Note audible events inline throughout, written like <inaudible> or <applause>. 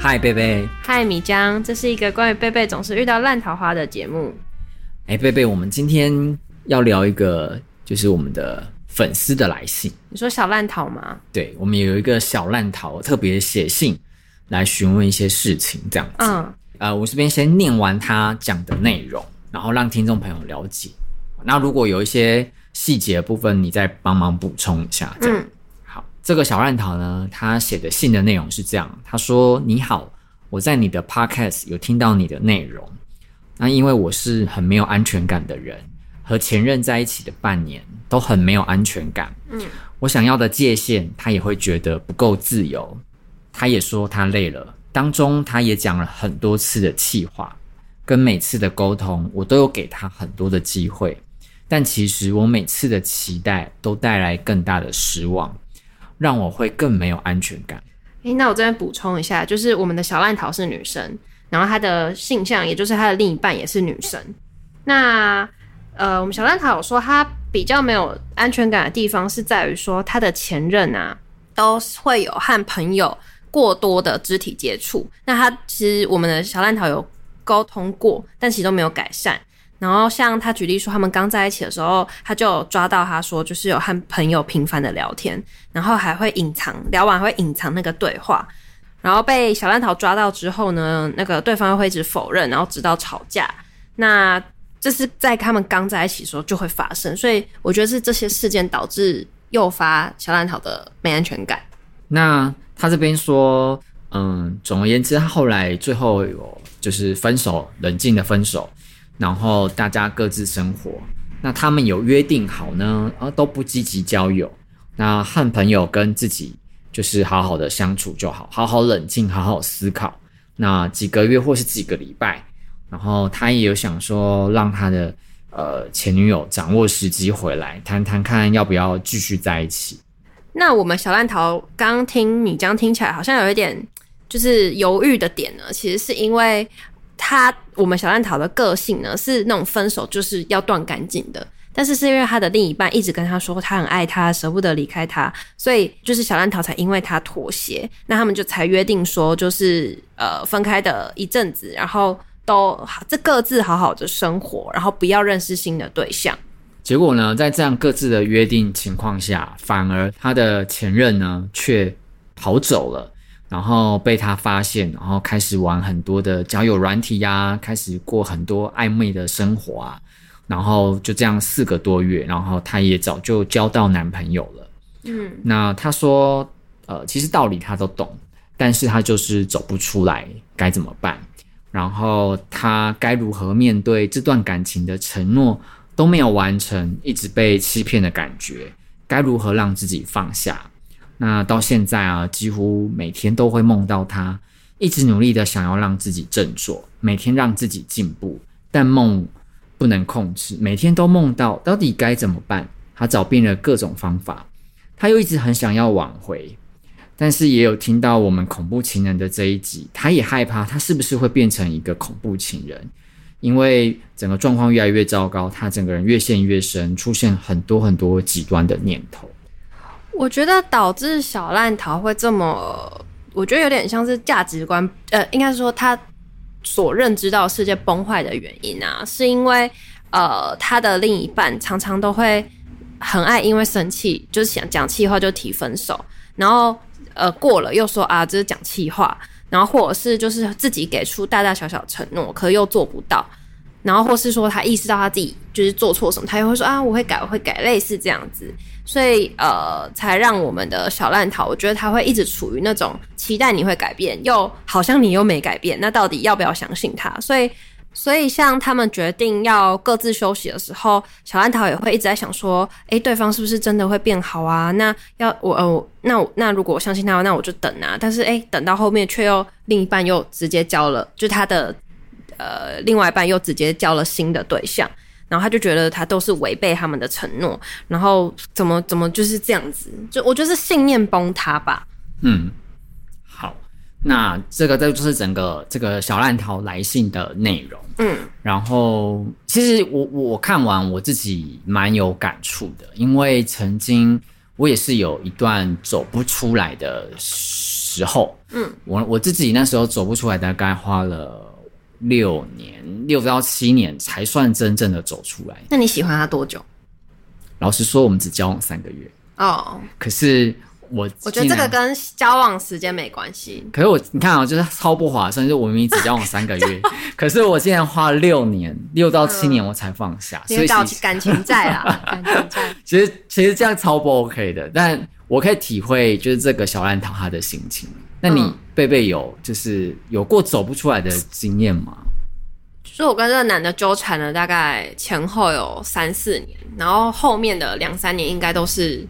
嗨，贝贝。嗨，米江。这是一个关于贝贝总是遇到烂桃花的节目。哎，贝贝，我们今天要聊一个，就是我们的粉丝的来信。你说小烂桃吗？对，我们有一个小烂桃特别写信来询问一些事情，这样子。嗯。呃，我这边先念完他讲的内容，然后让听众朋友了解。那如果有一些细节部分，你再帮忙补充一下。这样。嗯。好，这个小烂桃呢，他写的信的内容是这样：他说：“你好，我在你的 podcast 有听到你的内容。那因为我是很没有安全感的人，和前任在一起的半年都很没有安全感。嗯，我想要的界限，他也会觉得不够自由。他也说他累了。”当中，他也讲了很多次的气话，跟每次的沟通，我都有给他很多的机会，但其实我每次的期待都带来更大的失望，让我会更没有安全感。诶，那我这边补充一下，就是我们的小烂桃是女生，然后她的性向，也就是她的另一半也是女生。那呃，我们小烂桃有说，她比较没有安全感的地方是在于说，她的前任啊，都会有和朋友。过多的肢体接触，那他其实我们的小烂桃有沟通过，但其实都没有改善。然后像他举例说，他们刚在一起的时候，他就抓到他说，就是有和朋友频繁的聊天，然后还会隐藏，聊完会隐藏那个对话。然后被小烂桃抓到之后呢，那个对方会一直否认，然后直到吵架。那这是在他们刚在一起的时候就会发生，所以我觉得是这些事件导致诱发小烂桃的没安全感。那。他这边说，嗯，总而言之，他后来最后有就是分手，冷静的分手，然后大家各自生活。那他们有约定好呢，啊，都不积极交友，那和朋友跟自己就是好好的相处就好，好好冷静，好好思考。那几个月或是几个礼拜，然后他也有想说，让他的呃前女友掌握时机回来谈谈看，要不要继续在一起。那我们小烂桃刚听你这样听起来好像有一点就是犹豫的点呢，其实是因为他我们小烂桃的个性呢是那种分手就是要断干净的，但是是因为他的另一半一直跟他说他很爱他，舍不得离开他，所以就是小烂桃才因为他妥协，那他们就才约定说就是呃分开的一阵子，然后都这各自好好的生活，然后不要认识新的对象。结果呢，在这样各自的约定情况下，反而他的前任呢却跑走了，然后被他发现，然后开始玩很多的交友软体呀，开始过很多暧昧的生活啊，然后就这样四个多月，然后她也早就交到男朋友了。嗯，那他说，呃，其实道理他都懂，但是他就是走不出来，该怎么办？然后他该如何面对这段感情的承诺？都没有完成，一直被欺骗的感觉，该如何让自己放下？那到现在啊，几乎每天都会梦到他，一直努力的想要让自己振作，每天让自己进步，但梦不能控制，每天都梦到，到底该怎么办？他找遍了各种方法，他又一直很想要挽回，但是也有听到我们恐怖情人的这一集，他也害怕他是不是会变成一个恐怖情人。因为整个状况越来越糟糕，他整个人越陷越深，出现很多很多极端的念头。我觉得导致小烂桃会这么，我觉得有点像是价值观，呃，应该是说他所认知到世界崩坏的原因啊，是因为呃，他的另一半常常都会很爱因为生气，就是想讲气话就提分手，然后呃过了又说啊，这是讲气话。然后或者是就是自己给出大大小小承诺，可又做不到，然后或是说他意识到他自己就是做错什么，他又会说啊，我会改，我会改，类似这样子，所以呃，才让我们的小烂桃，我觉得他会一直处于那种期待你会改变，又好像你又没改变，那到底要不要相信他？所以。所以，像他们决定要各自休息的时候，小烂桃也会一直在想说：“诶、对方是不是真的会变好啊？那要我呃，那那如果我相信他，那我就等啊。但是，诶、等到后面却又另一半又直接交了，就他的呃另外一半又直接交了新的对象，然后他就觉得他都是违背他们的承诺，然后怎么怎么就是这样子，就我觉得是信念崩塌吧。”嗯。好那这个这就是整个这个小烂桃来信的内容。嗯，然后其实我我看完我自己蛮有感触的，因为曾经我也是有一段走不出来的时候。嗯，我我自己那时候走不出来，大概花了六年，六到七年才算真正的走出来。那你喜欢他多久？老实说，我们只交往三个月。哦，可是。我我觉得这个跟交往时间没关系。可是我你看啊，就是超不划算，就是我明明只交往三个月，<laughs> 可是我竟然花了六年，六到七年我才放下，嗯、所以感情在啊，<laughs> 感情在。其实其实这样超不 OK 的，但我可以体会就是这个小烂桃他的心情。那你贝贝有就是有过走不出来的经验吗？就是我跟这个男的纠缠了大概前后有三四年，然后后面的两三年应该都是。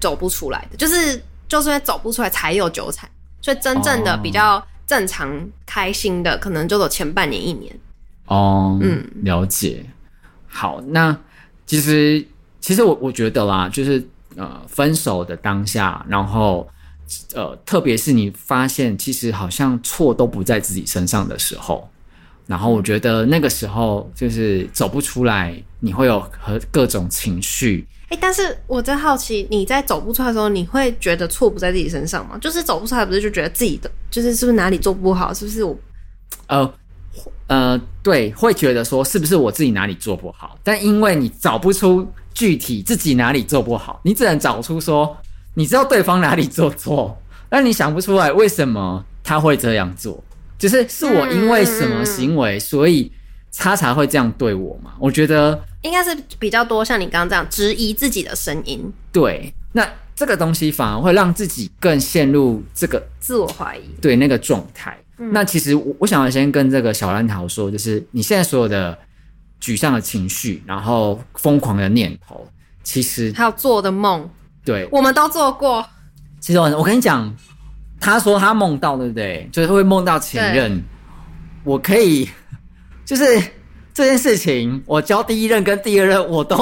走不出来的，就是就是因为走不出来才有纠缠，所以真正的比较正常开心的，可能就走前半年一年。哦，嗯，了解。好，那其实其实我我觉得啦，就是呃，分手的当下，然后呃，特别是你发现其实好像错都不在自己身上的时候，然后我觉得那个时候就是走不出来，你会有和各种情绪。哎、欸，但是我在好奇，你在走不出来的时候，你会觉得错不在自己身上吗？就是走不出来，不是就觉得自己的，就是是不是哪里做不好？是不是我？呃呃，对，会觉得说是不是我自己哪里做不好？但因为你找不出具体自己哪里做不好，你只能找出说你知道对方哪里做错，但你想不出来为什么他会这样做，就是是我因为什么行为，嗯、所以他才会这样对我嘛？我觉得。应该是比较多，像你刚刚这样质疑自己的声音。对，那这个东西反而会让自己更陷入这个自我怀疑，对那个状态。嗯、那其实我我想要先跟这个小蓝桃说，就是你现在所有的沮丧的情绪，然后疯狂的念头，其实还有做的梦，对，我们都做过。其实我我跟你讲，他说他梦到，对不对？就是会梦到前任。我可以，<laughs> 就是。这件事情，我交第一任跟第二任，我都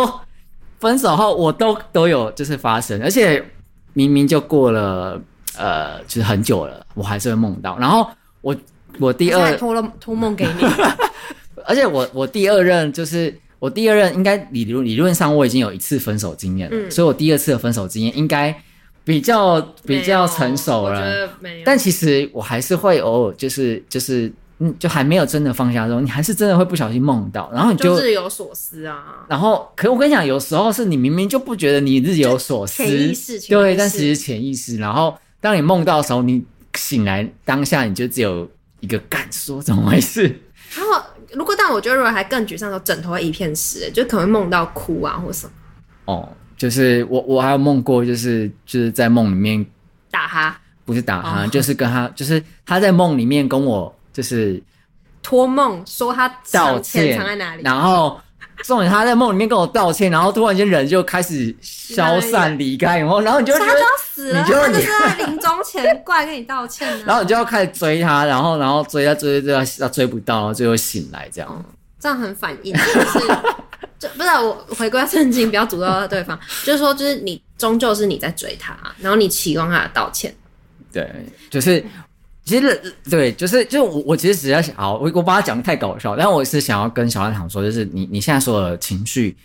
分手后，我都都有就是发生，而且明明就过了呃，就是很久了，我还是会梦到。然后我我第二托了托梦给你，<laughs> 而且我我第二任就是我第二任，应该理论理论上我已经有一次分手经验了，嗯、所以我第二次的分手经验应该比较比较成熟了。但其实我还是会偶尔就是就是。嗯，就还没有真的放下的时候，你还是真的会不小心梦到，然后你就，就日有所思啊。然后，可是我跟你讲，有时候是你明明就不觉得你日有所思，潜意识，对，但其实潜意识。然后，当你梦到的时候，你醒来当下，你就只有一个感说，怎么回事？然后，如果但我觉得，如果还更沮丧的时候，枕头会一片湿，就可能会梦到哭啊，或什么。哦，就是我，我还有梦过，就是就是在梦里面打他，不是打他，哦、就是跟他，就是他在梦里面跟我。就是托梦说他道歉藏在哪里，然后重点他在梦里面跟我道歉，然后突然间人就开始消散离开，<laughs> 然后然后你就觉得他就要死了，你就是在临终前过来跟你道歉，<laughs> 然后你就要开始追他，然后然后追他追追追，他追不到，然后最后醒来这样，嗯、这样很反应，就是 <laughs> 就不是我回归正经，不要诅咒对方，就是说就是你终究是你在追他，然后你期望他的道歉，对，就是。其实对，就是就我我其实只要想，好，我我把它讲的太搞笑，但我是想要跟小安讲说，就是你你现在所有的情绪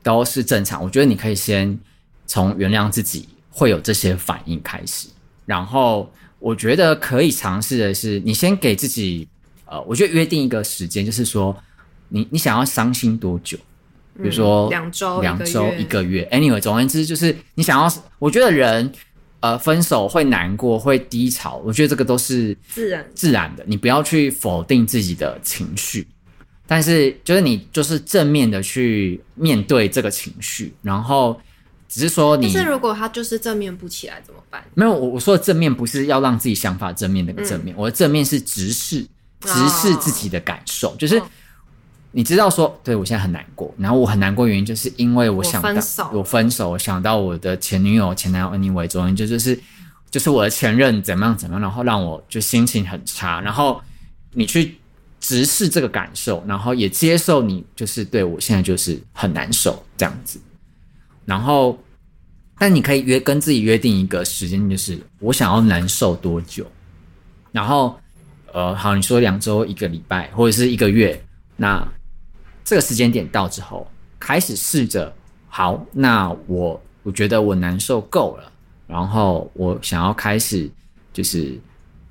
都是正常，我觉得你可以先从原谅自己会有这些反应开始，然后我觉得可以尝试的是，你先给自己呃，我觉得约定一个时间，就是说你你想要伤心多久，比如说两周、两周、一个月，anyway，总而言之就是你想要，我觉得人。呃，分手会难过，会低潮，我觉得这个都是自然自然的。你不要去否定自己的情绪，但是就是你就是正面的去面对这个情绪，然后只是说你。但是如果他就是正面不起来怎么办？没有，我我说的正面不是要让自己想法正面那个正面，嗯、我的正面是直视直视自己的感受，哦、就是。你知道说，对我现在很难过，然后我很难过原因就是因为我想到我分手，我想到我的前女友、前男友，anyway，总之就就是就是我的前任怎么样怎么样，然后让我就心情很差。然后你去直视这个感受，然后也接受你就是对我现在就是很难受这样子。然后，但你可以约跟自己约定一个时间，就是我想要难受多久。然后，呃，好，你说两周、一个礼拜或者是一个月，那。这个时间点到之后，开始试着好，那我我觉得我难受够了，然后我想要开始就是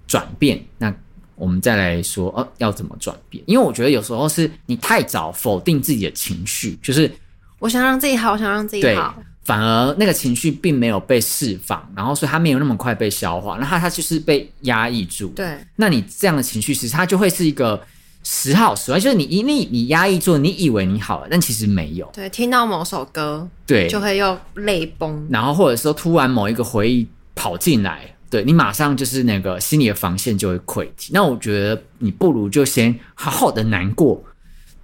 转变。那我们再来说，哦，要怎么转变？因为我觉得有时候是你太早否定自己的情绪，就是我想让自己好，我想让自己好，反而那个情绪并没有被释放，然后所以它没有那么快被消化，那它它就是被压抑住。对，那你这样的情绪，其实它就会是一个。时好时坏，就是你一你你压抑住，你以为你好了，但其实没有。对，听到某首歌，对，就会又泪崩。然后或者说突然某一个回忆跑进来，对，你马上就是那个心理的防线就会溃堤。那我觉得你不如就先好好的难过，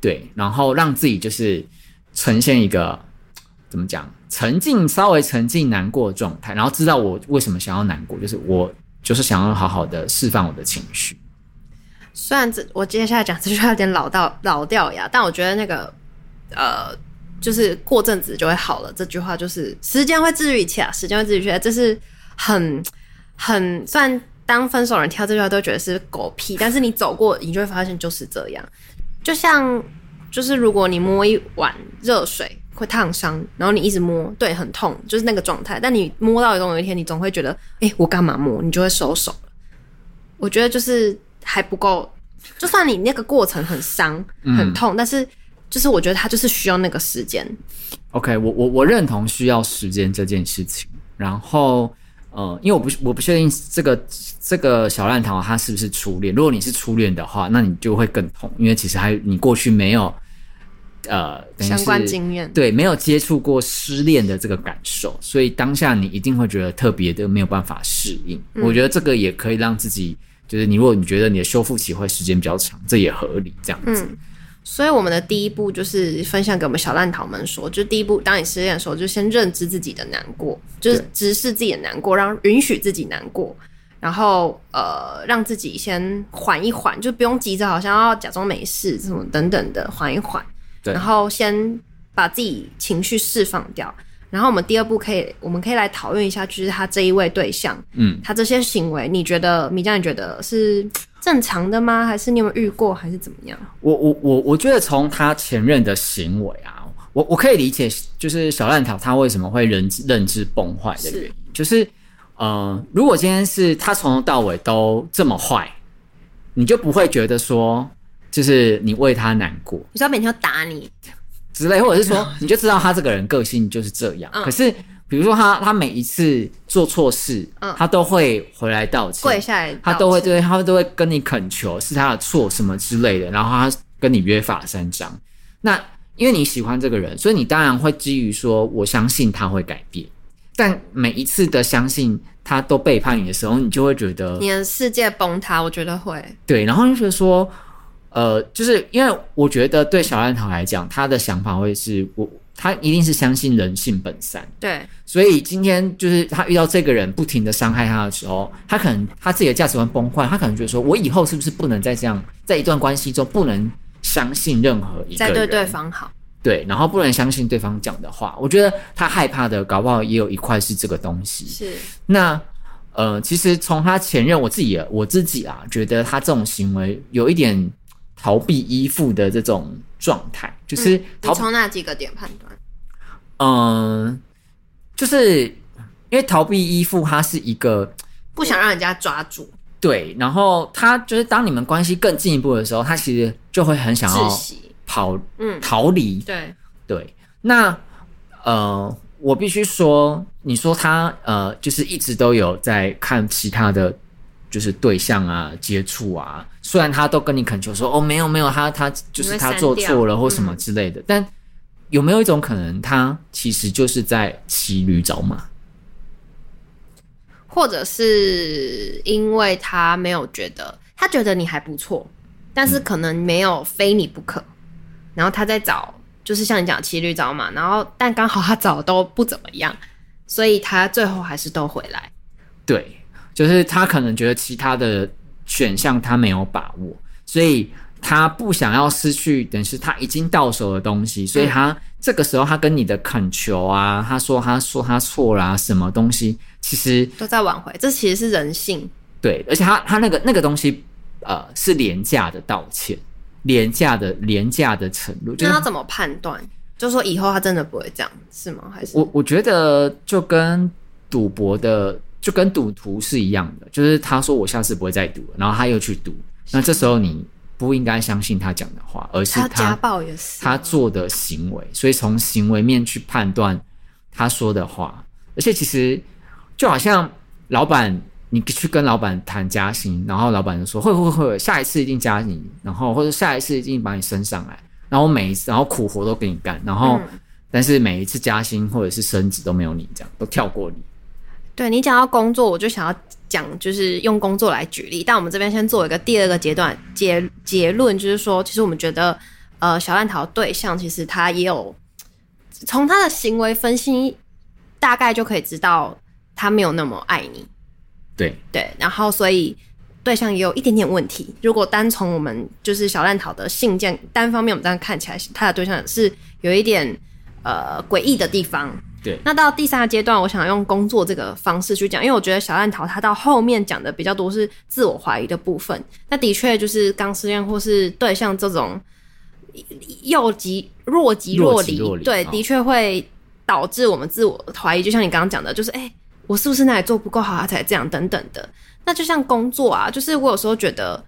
对，然后让自己就是呈现一个怎么讲，沉浸稍微沉浸难过的状态，然后知道我为什么想要难过，就是我就是想要好好的释放我的情绪。虽然这我接下来讲这句话有点老到老掉牙，但我觉得那个呃，就是过阵子就会好了。这句话就是时间会治愈一切，时间会治愈一切，这是很很虽然当分手人听到这句话都觉得是狗屁，但是你走过，你就会发现就是这样。就像就是如果你摸一碗热水会烫伤，然后你一直摸，对，很痛，就是那个状态。但你摸到总有一天，你总会觉得，哎，我干嘛摸？你就会收手了。我觉得就是。还不够，就算你那个过程很伤、很痛，嗯，但是就是我觉得他就是需要那个时间。OK，我我我认同需要时间这件事情。然后，呃，因为我不我不确定这个这个小烂桃他是不是初恋。如果你是初恋的话，那你就会更痛，因为其实还你过去没有呃相关经验，对，没有接触过失恋的这个感受，所以当下你一定会觉得特别的没有办法适应，嗯。我觉得这个也可以让自己。就是你，如果你觉得你的修复期会时间比较长，这也合理，这样子。嗯，所以我们的第一步就是分享给我们小烂桃们说，就第一步，当你失恋的时候，就先认知自己的难过，就是直视自己的难过，让允许自己难过，然后呃，让自己先缓一缓，就不用急着好像要假装没事，什么等等的，缓一缓，对，然后先把自己情绪释放掉。然后我们第二步可以，我们可以来讨论一下，就是他这一位对象，嗯，他这些行为，你觉得米酱，你觉得是正常的吗？还是你有没有遇过，还是怎么样？我我我我觉得从他前任的行为啊，我我可以理解，就是小烂桃他为什么会认知认知崩坏的原因，是就是呃，如果今天是他从头到尾都这么坏，你就不会觉得说，就是你为他难过，你知道每天要打你。之类，或者是说，<laughs> 你就知道他这个人个性就是这样。嗯、可是，比如说他他每一次做错事，嗯，他都会回来道歉，跪下来，他都会对，他都会跟你恳求是他的错什么之类的，然后他跟你约法三章。那因为你喜欢这个人，所以你当然会基于说，我相信他会改变。但每一次的相信他都背叛你的时候，你就会觉得你的世界崩塌。我觉得会对，然后就觉得说。呃，就是因为我觉得对小烂桃来讲，他的想法会是我，他一定是相信人性本善。对，所以今天就是他遇到这个人不停的伤害他的时候，他可能他自己的价值观崩坏，他可能觉得说，我以后是不是不能再这样，在一段关系中不能相信任何一个人，再对对方好，对，然后不能相信对方讲的话。我觉得他害怕的，搞不好也有一块是这个东西。是，那呃，其实从他前任，我自己我自己啊，觉得他这种行为有一点。逃避依附的这种状态，就是逃、嗯、从哪几个点判断？嗯，就是因为逃避依附，它是一个不想让人家抓住。对，然后他就是当你们关系更进一步的时候，他其实就会很想要跑，嗯，逃离。对对，那呃，我必须说，你说他呃，就是一直都有在看其他的。就是对象啊，接触啊，虽然他都跟你恳求说哦，没有没有，他他就是他做错了或什么之类的，嗯，但有没有一种可能，他其实就是在骑驴找马，或者是因为他没有觉得，他觉得你还不错，但是可能没有非你不可，嗯，然后他在找，就是像你讲骑驴找马，然后但刚好他找都不怎么样，所以他最后还是都回来，对。就是他可能觉得其他的选项他没有把握，所以他不想要失去，等于是他已经到手的东西，所以他这个时候他跟你的恳求啊，他说他说他错啦啊，什么东西其实都在挽回，这其实是人性。对，而且他他那个那个东西呃是廉价的道歉，廉价的廉价的承诺，就是他怎么判断？就说以后他真的不会这样，是吗？还是我我觉得就跟赌博的，就跟赌徒是一样的，就是他说我下次不会再赌，然后他又去赌，那这时候你不应该相信他讲的话，而是他，他家暴也是他做的行为，所以从行为面去判断他说的话，而且其实就好像老板，你去跟老板谈加薪，然后老板就说会会会，下一次一定加你，然后或者下一次一定把你升上来。然后每一次，然后苦活都给你干，然后、嗯、但是每一次加薪或者是升职都没有你这样，都跳过你。对，你讲到工作，我就想要讲，就是用工作来举例。但我们这边先做一个第二个阶段结结论，就是说，其实我们觉得，呃，小烂桃对象其实他也有从他的行为分析，大概就可以知道他没有那么爱你。对对，然后所以。对象也有一点点问题。如果单从我们就是小烂桃的信件单方面，我们这样看起来，他的对象是有一点呃诡异的地方。对。那到第三个阶段，我想用工作这个方式去讲，因为我觉得小烂桃他到后面讲的比较多是自我怀疑的部分。那的确就是刚失恋或是对象这种又急若即若离，若若离对，的确会导致我们自我怀疑。就像你刚刚讲的，就是哎、欸，我是不是哪里做不够好，他才这样等等的。那就像工作啊，就是我有时候觉得，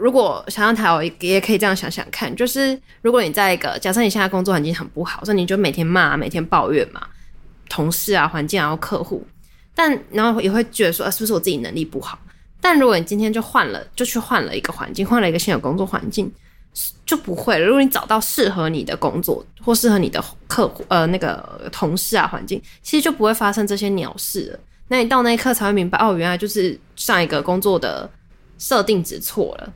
如果小烂桃也可以这样想想看，就是如果你在一个假设你现在工作环境很不好，所以你就每天骂、每天抱怨嘛，同事啊、环境然后、客户，但然后也会觉得说，啊，是不是我自己能力不好？但如果你今天就换了，就去换了一个环境，换了一个新的工作环境，就不会了。如果你找到适合你的工作或适合你的客户，呃，那个同事啊，环境，其实就不会发生这些鸟事了。那你到那一刻才会明白，哦，原来就是上一个工作的设定值错了。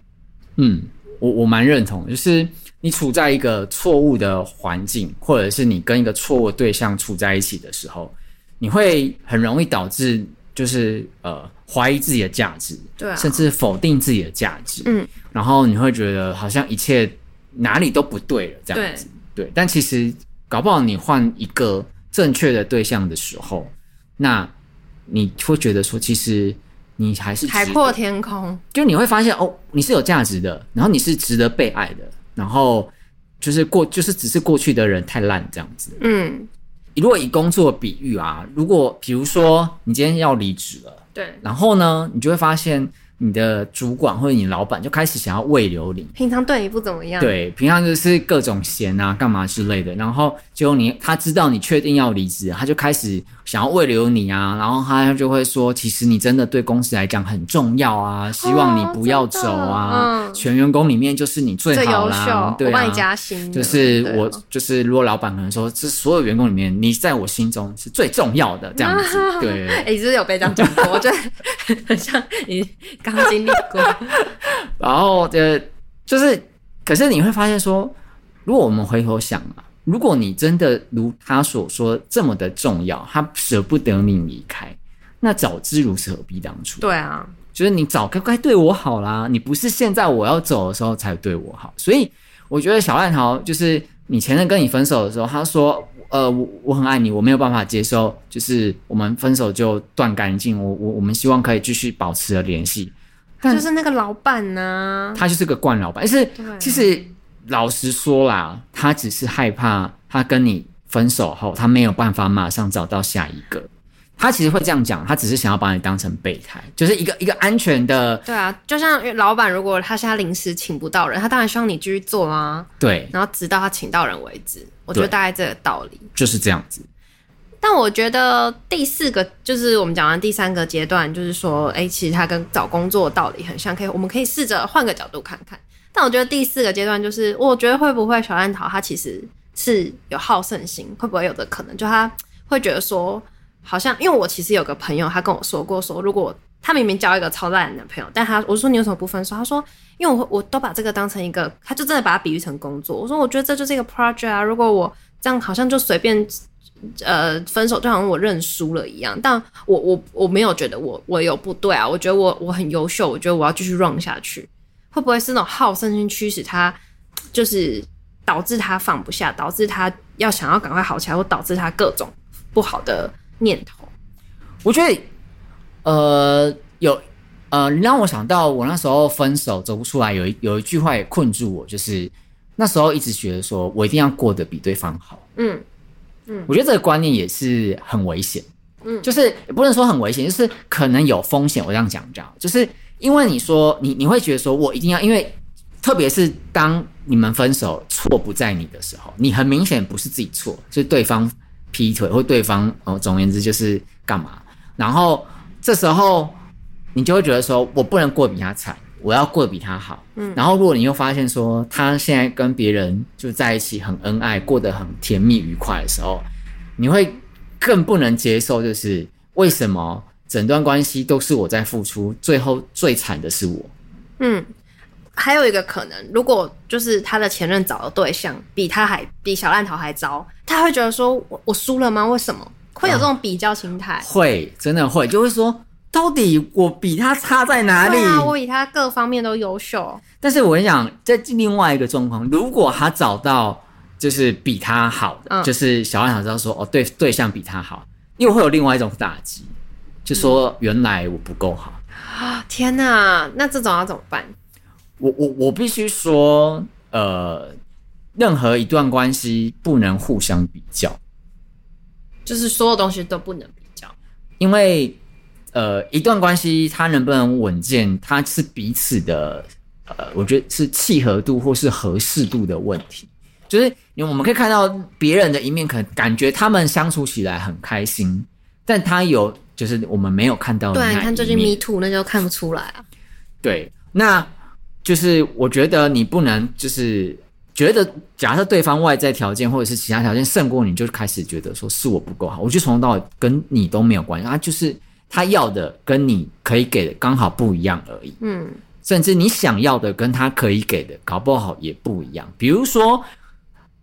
嗯，我我蛮认同，就是你处在一个错误的环境，或者是你跟一个错误对象处在一起的时候，你会很容易导致就是呃怀疑自己的价值，对啊，甚至否定自己的价值。嗯，然后你会觉得好像一切哪里都不对了这样子。对，对，但其实搞不好你换一个正确的对象的时候，那。你会觉得说，其实你还是海阔天空，就你会发现哦，你是有价值的，然后你是值得被爱的，然后就是过，就是只是过去的人太烂这样子。嗯，如果以工作比喻啊，如果比如说你今天要离职了，对，然后呢，你就会发现。你的主管或者你老板就开始想要喂留你，平常对你不怎么样，对，平常就是各种闲啊、干嘛之类的。然后结果你他知道你确定要离职，他就开始想要慰留你啊。然后他就会说，其实你真的对公司来讲很重要啊，希望你不要走啊。哦、全员工里面就是你最好啦，最优秀，对啊，我帮你加薪。就是我，就是如果老板可能说，这所有员工里面，你在我心中是最重要的这样子。<laughs> 对，哎、欸，你是不是有被这样讲过？我觉得 <laughs> 很像你。刚经历过，<laughs> 然后呃，就是，可是你会发现说，如果我们回头想啊，如果你真的如他所说这么的重要，他舍不得你离开，那早知如此何必当初？对啊，就是你早该该对我好啦，你不是现在我要走的时候才对我好，所以我觉得小烂桃就是你前任跟你分手的时候，他说。呃，我我很爱你，我没有办法接受，就是我们分手就断干净。我我我们希望可以继续保持了联系。就是那个老板呢、啊，他就是个惯老板。但是其实老实说啦，他只是害怕他跟你分手后，他没有办法马上找到下一个。他其实会这样讲，他只是想要把你当成备胎，就是一个一个安全的。对啊，就像老板，如果他现在临时请不到人，他当然希望你继续做啊。对，然后直到他请到人为止。我觉得大概这个道理就是这样子。但我觉得第四个就是我们讲完第三个阶段，就是说，哎、欸，其实他跟找工作的道理很像，可以我们可以试着换个角度看看。但我觉得第四个阶段就是，我觉得会不会小烂桃他其实是有好胜心，会不会有的可能，就他会觉得说。好像，因为我其实有个朋友，他跟我说过说，如果他明明交一个超烂的男朋友，但他我说你有什么不分手？他说，因为我我都把这个当成一个，他就真的把它比喻成工作。我说我觉得这就是一个 project 啊，如果我这样好像就随便呃分手，就好像我认输了一样。但我我我没有觉得我我有不对啊，我觉得我我很优秀，我觉得我要继续 run 下去。会不会是那种好胜心驱使他，就是导致他放不下，导致他要想要赶快好起来，或导致他各种不好的。念头，我觉得，呃，有，呃，你让我想到我那时候分手走不出来，有一有一句话也困住我，就是那时候一直觉得说我一定要过得比对方好，嗯嗯，我觉得这个观念也是很危险。嗯，就是也不能说很危险，就是可能有风险。我这样讲这样，就是因为你说你你会觉得说我一定要，因为特别是当你们分手错不在你的时候，你很明显不是自己错，是对方劈腿或对方哦，总而言之就是干嘛，然后这时候你就会觉得说我不能过比他惨。我要过得比他好，嗯，然后如果你又发现说他现在跟别人就在一起很恩爱，过得很甜蜜愉快的时候，你会更不能接受，就是为什么整段关系都是我在付出，最后最惨的是我。嗯，还有一个可能，如果就是他的前任找的对象比他还比小烂桃还糟，他会觉得说我我输了吗？为什么会有这种比较心态？啊，会，真的会，就会说。到底我比他差在哪里？对啊，我比他各方面都优秀。但是我跟你讲，在另外一个状况，如果他找到就是比他好的，嗯、就是小烂桃知道说哦，对，对象比他好，又会有另外一种打击，就说原来我不够好啊！天哪，那这种要怎么办？我我我必须说，呃，任何一段关系不能互相比较，就是所有东西都不能比较，因为。呃，一段关系它能不能稳健，它是彼此的，呃，我觉得是契合度或是合适度的问题。就是因为我们可以看到别人的一面，可能感觉他们相处起来很开心，但他有就是我们没有看到的你看最近 Me Too，那就看不出来啊。对，那就是我觉得你不能就是觉得，假设对方外在条件或者是其他条件胜过你，就开始觉得说是我不够好。我就从头到尾跟你都没有关系，啊就是。他要的跟你可以给的刚好不一样而已，嗯，甚至你想要的跟他可以给的搞不好也不一样。比如说，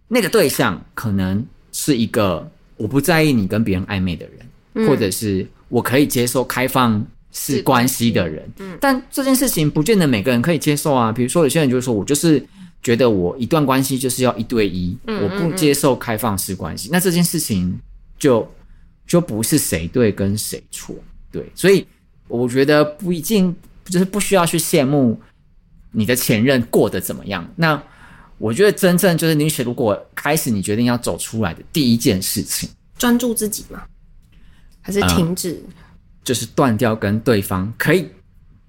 那个对象可能是一个我不在意你跟别人暧昧的人，嗯，或者是我可以接受开放式关系的人，嗯，但这件事情不见得每个人可以接受啊。比如说，有些人就是说我就是觉得我一段关系就是要一对一，嗯，我不接受开放式关系，那这件事情就就不是谁对跟谁错。对，所以我觉得不一定就是不需要去羡慕你的前任过得怎么样。那我觉得真正就是你如果开始你决定要走出来的第一件事情，专注自己吗？还是停止？嗯，就是断掉跟对方可以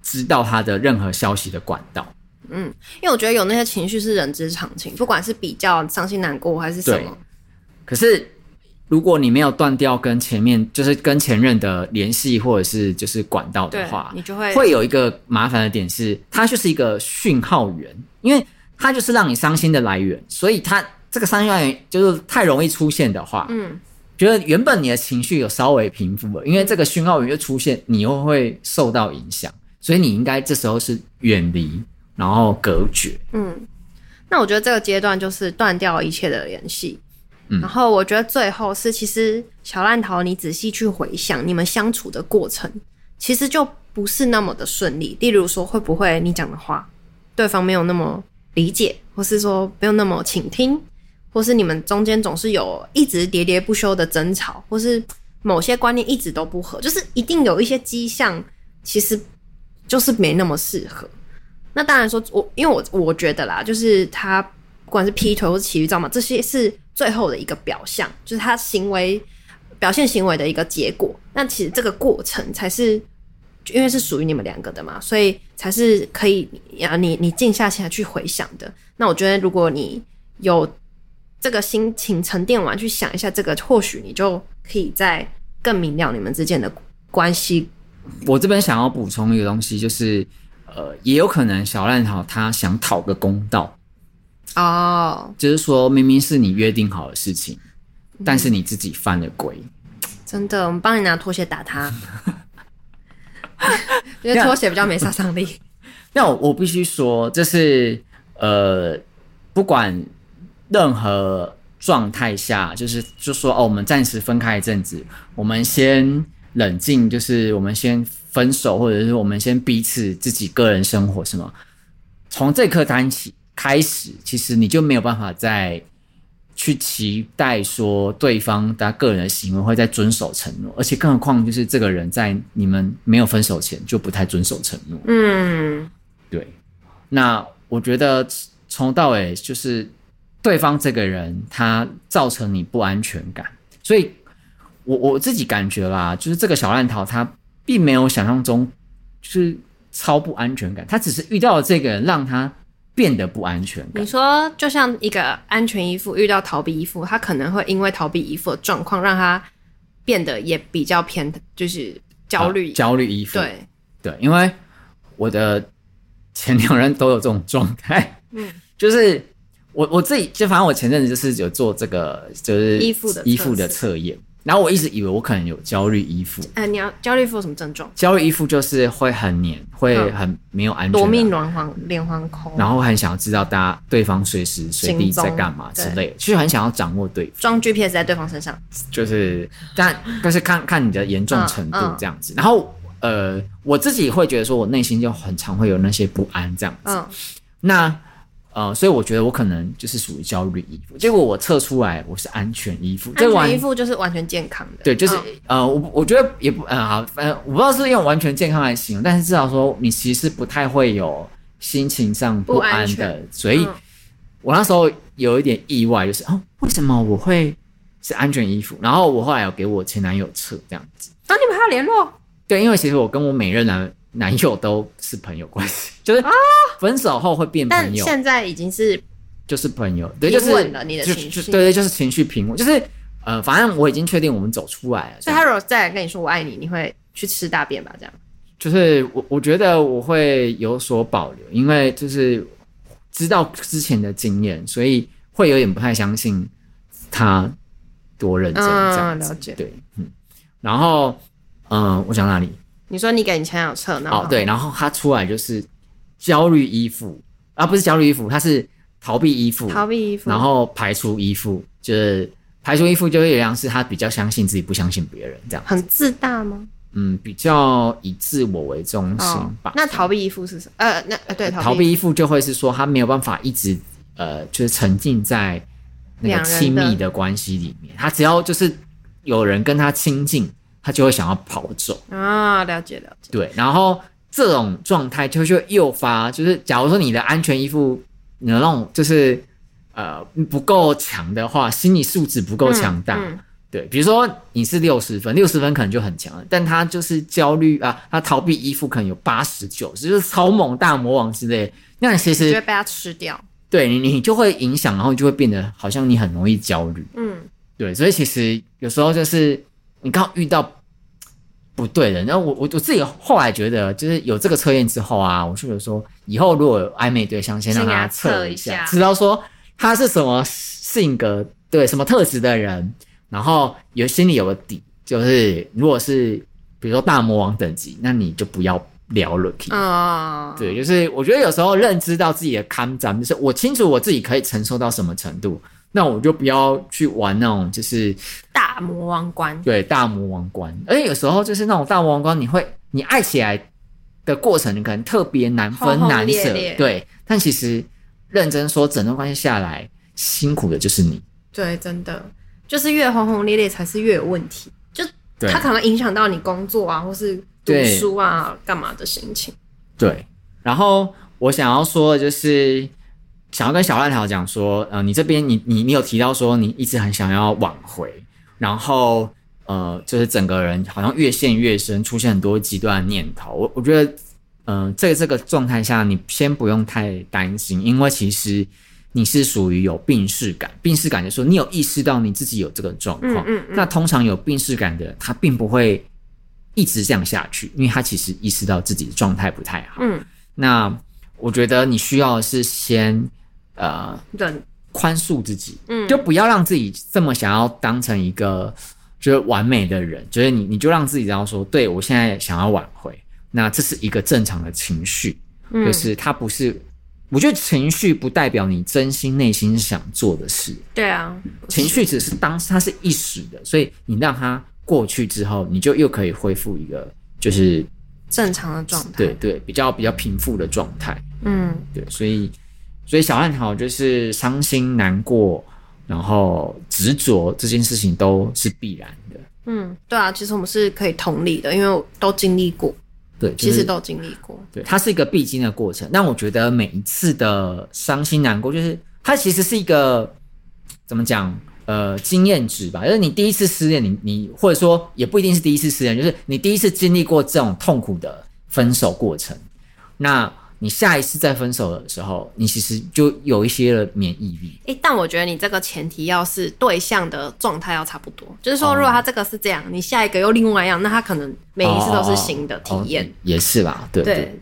知道他的任何消息的管道。嗯，因为我觉得有那些情绪是人之常情，不管是比较伤心难过还是什么。可是。如果你没有断掉跟前面就是跟前任的联系或者是就是管道的话，你就会会有一个麻烦的点是，它就是一个讯号源，因为它就是让你伤心的来源，所以它这个伤心来源就是太容易出现的话，嗯，觉得原本你的情绪有稍微平复了，因为这个讯号源又出现，你又会受到影响，所以你应该这时候是远离，然后隔绝，嗯，那我觉得这个阶段就是断掉一切的联系。然后我觉得最后是，其实小烂桃，你仔细去回想你们相处的过程，其实就不是那么的顺利。例如说，会不会你讲的话，对方没有那么理解，或是说没有那么倾听，或是你们中间总是有一直喋喋不休的争吵，或是某些观念一直都不合，就是一定有一些迹象，其实就是没那么适合。那当然说，我因为我我觉得啦，就是他不管是劈腿或是骑驴找马，这些是。最后的一个表象，就是他行为表现行为的一个结果。那其实这个过程才是，因为是属于你们两个的嘛，所以才是可以呀，你你静下心来去回想的。那我觉得，如果你有这个心情沉淀完，去想一下这个，或许你就可以再更明了你们之间的关系。我这边想要补充一个东西，就是呃，也有可能小烂桃他想讨个公道。哦，oh, 就是说明明是你约定好的事情，嗯、但是你自己犯了规。真的，我们帮你拿拖鞋打他，<laughs> 因为拖鞋比较没杀伤力。<laughs> 那我我必须说，就是呃，不管任何状态下，就是就说哦，我们暂时分开一阵子，我们先冷静，就是我们先分手，或者是我们先彼此自己个人生活，什么？从这刻谈起。开始，其实你就没有办法再去期待说对方他个人的行为会在遵守承诺，而且更何况就是这个人在你们没有分手前就不太遵守承诺。嗯，对。那我觉得从头到尾就是对方这个人他造成你不安全感，所以我我自己感觉啦，就是这个小烂桃他并没有想象中就是超不安全感，他只是遇到了这个人让他变得不安全感。你说就像一个安全依附遇到逃避依附，他可能会因为逃避依附的状况让他变得也比较偏，就是焦虑、啊、焦虑依附。对对，因为我的前两任都有这种状态，嗯，<laughs> 就是。我我自己就反正我前阵子就是有做这个就是依附的依附的测验，然后我一直以为我可能有焦虑依附。哎、呃，你要焦虑依附有什么症状？焦虑依附就是会很黏，会很没有安全感，夺命连环连环扣，然后很想要知道大家对方随时随地在干嘛之类的，其实很想要掌握对方，装 GPS 在对方身上，就是但但是看看你的严重程度这样子。嗯嗯、然后呃，我自己会觉得说我内心就很常会有那些不安这样子。嗯、那。呃，所以我觉得我可能就是属于焦虑依附，结果我测出来我是安全依附，安全依附就是完全健康的。对，就是、嗯、呃，我我觉得也不呃好，反正我不知道是用完全健康来形容，但是至少说你其实不太会有心情上不安的，安所以我那时候有一点意外，就是哦，为什么我会是安全衣服？然后我后来有给我前男友测这样子，那、啊、你们还有联络？对，因为其实我跟我每任男男友都是朋友关系，<laughs> 就是啊。分手后会变朋友，但现在已经是就是朋友，对，就是稳了你的情绪，对对，就是情绪平稳，就是呃，反正我已经确定我们走出来了。所以他如果再来跟你说我爱你，你会去吃大便吧？这样，就是我我觉得我会有所保留，因为就是知道之前的经验，所以会有点不太相信他多认真这样子。嗯，了解，对，嗯，然后嗯，我讲哪里？你说你给你前男友测呢？哦，对，然后他出来就是。焦虑依附啊，不是焦虑依附，他是逃避依附。逃避依附，然后排除依附，就是排除依附，就是有样是他比较相信自己，不相信别人，这样。很自大吗？嗯，比较以自我为中心吧。哦、那逃避依附是什么？呃，那呃，对，逃避依附就会是说他没有办法一直呃，就是沉浸在那个亲密的关系里面。他只要就是有人跟他亲近，他就会想要跑走啊。了解了解。对，然后。这种状态就会诱发，就是假如说你的安全依附，你的那种就是呃不够强的话，心理素质不够强大，嗯嗯、对，比如说你是六十分，六十分可能就很强了，但他就是焦虑啊，他逃避依附可能有八十九，就是超猛大魔王之类，那你其实就会被他吃掉，对你你就会影响，然后就会变得好像你很容易焦虑，嗯，对，所以其实有时候就是你刚好遇到。不对的，然后我我我自己后来觉得，就是有这个测验之后啊，我就觉得说，以后如果有暧昧对象，先让他测一下，知道说他是什么性格，对什么特质的人，然后有心里有个底，就是如果是比如说大魔王等级，那你就不要聊了。啊、哦，对，就是我觉得有时候认知到自己的抗战，就是我清楚我自己可以承受到什么程度。那我就不要去玩那种就是大魔王关，对大魔王关，而且有时候就是那种大魔王关，你会你爱起来的过程，你可能特别难分难舍，对。但其实认真说，整段关系下来，辛苦的就是你。对，真的就是越轰轰烈烈才是越有问题，就它可能影响到你工作啊，或是读书啊干嘛的心情。对，然后我想要说的就是。想要跟小烂条讲说，呃，你这边你你你有提到说你一直很想要挽回，然后呃，就是整个人好像越陷越深，出现很多极端的念头。我我觉得，嗯、呃，在这个状态下，你先不用太担心，因为其实你是属于有病识感，病识感就是说你有意识到你自己有这个状况。嗯嗯嗯。那通常有病识感的，他并不会一直这样下去，因为他其实意识到自己的状态不太好。嗯。那我觉得你需要的是先。呃，对，宽恕自己，嗯，就不要让自己这么想要当成一个就是完美的人，就是你，你就让自己知道说，对，我现在想要挽回，那这是一个正常的情绪，嗯，就是它不是，我觉得情绪不代表你真心内心想做的事，对啊，情绪只是当它是一时的，所以你让它过去之后，你就又可以恢复一个就是正常的状态，对对，比较比较平复的状态，嗯，对，所以。所以小暗好就是伤心难过，然后执着这件事情都是必然的。嗯，对啊，其实我们是可以同理的，因为都经历过。对，就是、其实都经历过。对，它是一个必经的过程。但我觉得每一次的伤心难过，就是它其实是一个怎么讲？呃，经验值吧，就是你第一次失恋，你你或者说也不一定是第一次失恋，就是你第一次经历过这种痛苦的分手过程，那你下一次再分手的时候，你其实就有一些了免疫力。诶，但我觉得你这个前提要是对象的状态要差不多，就是说，如果他这个是这样，哦、你下一个又另外一样，那他可能每一次都是新的体验。哦哦、也是吧？对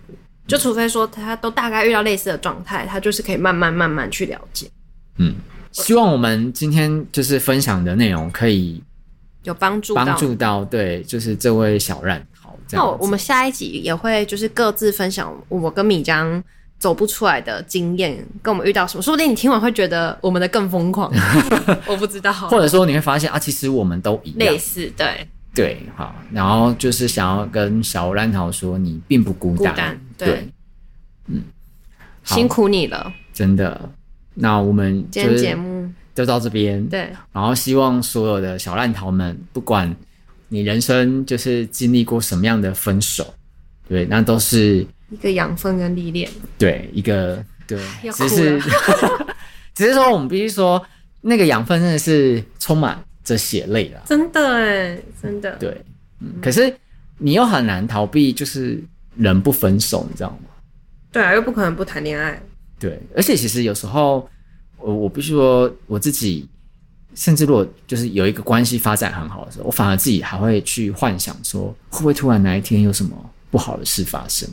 就除非说他都大概遇到类似的状态，他就是可以慢慢慢慢去了解。嗯。希望我们今天就是分享的内容可以有帮助，帮助到对，就是这位小那我们下一集也会就是各自分享我跟米江走不出来的经验，跟我们遇到什么，说不定你听完会觉得我们的更疯狂，<laughs> 我不知道。或者说你会发现啊，其实我们都一样，类似，对。对，好。然后就是想要跟小烂桃说，你并不孤单，孤单对，对，嗯，辛苦你了，真的。那我们今天节目。就到这边，对。然后希望所有的小烂桃们，不管你人生就是经历过什么样的分手，对，那都是一个养分跟历练，对，一个对，只是 <laughs> 只是说我们必须说，那个养分真的是充满着血泪了，真的哎，真的对，嗯。可是你又很难逃避，就是人不分手，你知道吗？对啊，又不可能不谈恋爱。对，而且其实有时候，我我必须说，我自己甚至如果就是有一个关系发展很好的时候，我反而自己还会去幻想说，会不会突然哪一天有什么不好的事发生？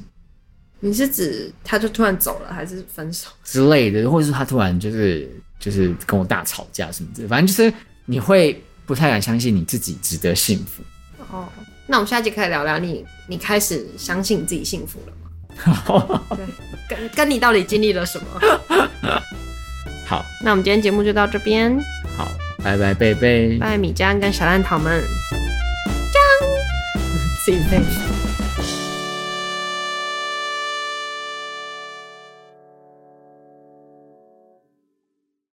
你是指他就突然走了，还是分手之类的，或者是他突然就是就是跟我大吵架什么之类的，反正就是你会不太敢相信你自己值得幸福。哦，那我们下一集可以聊聊你，你开始相信你自己幸福了吗？<laughs> 对，跟跟你到底经历了什么？<laughs> 好，那我们今天节目就到这边。好，拜拜，贝贝，拜拜，米酱跟小烂桃们，浆，See you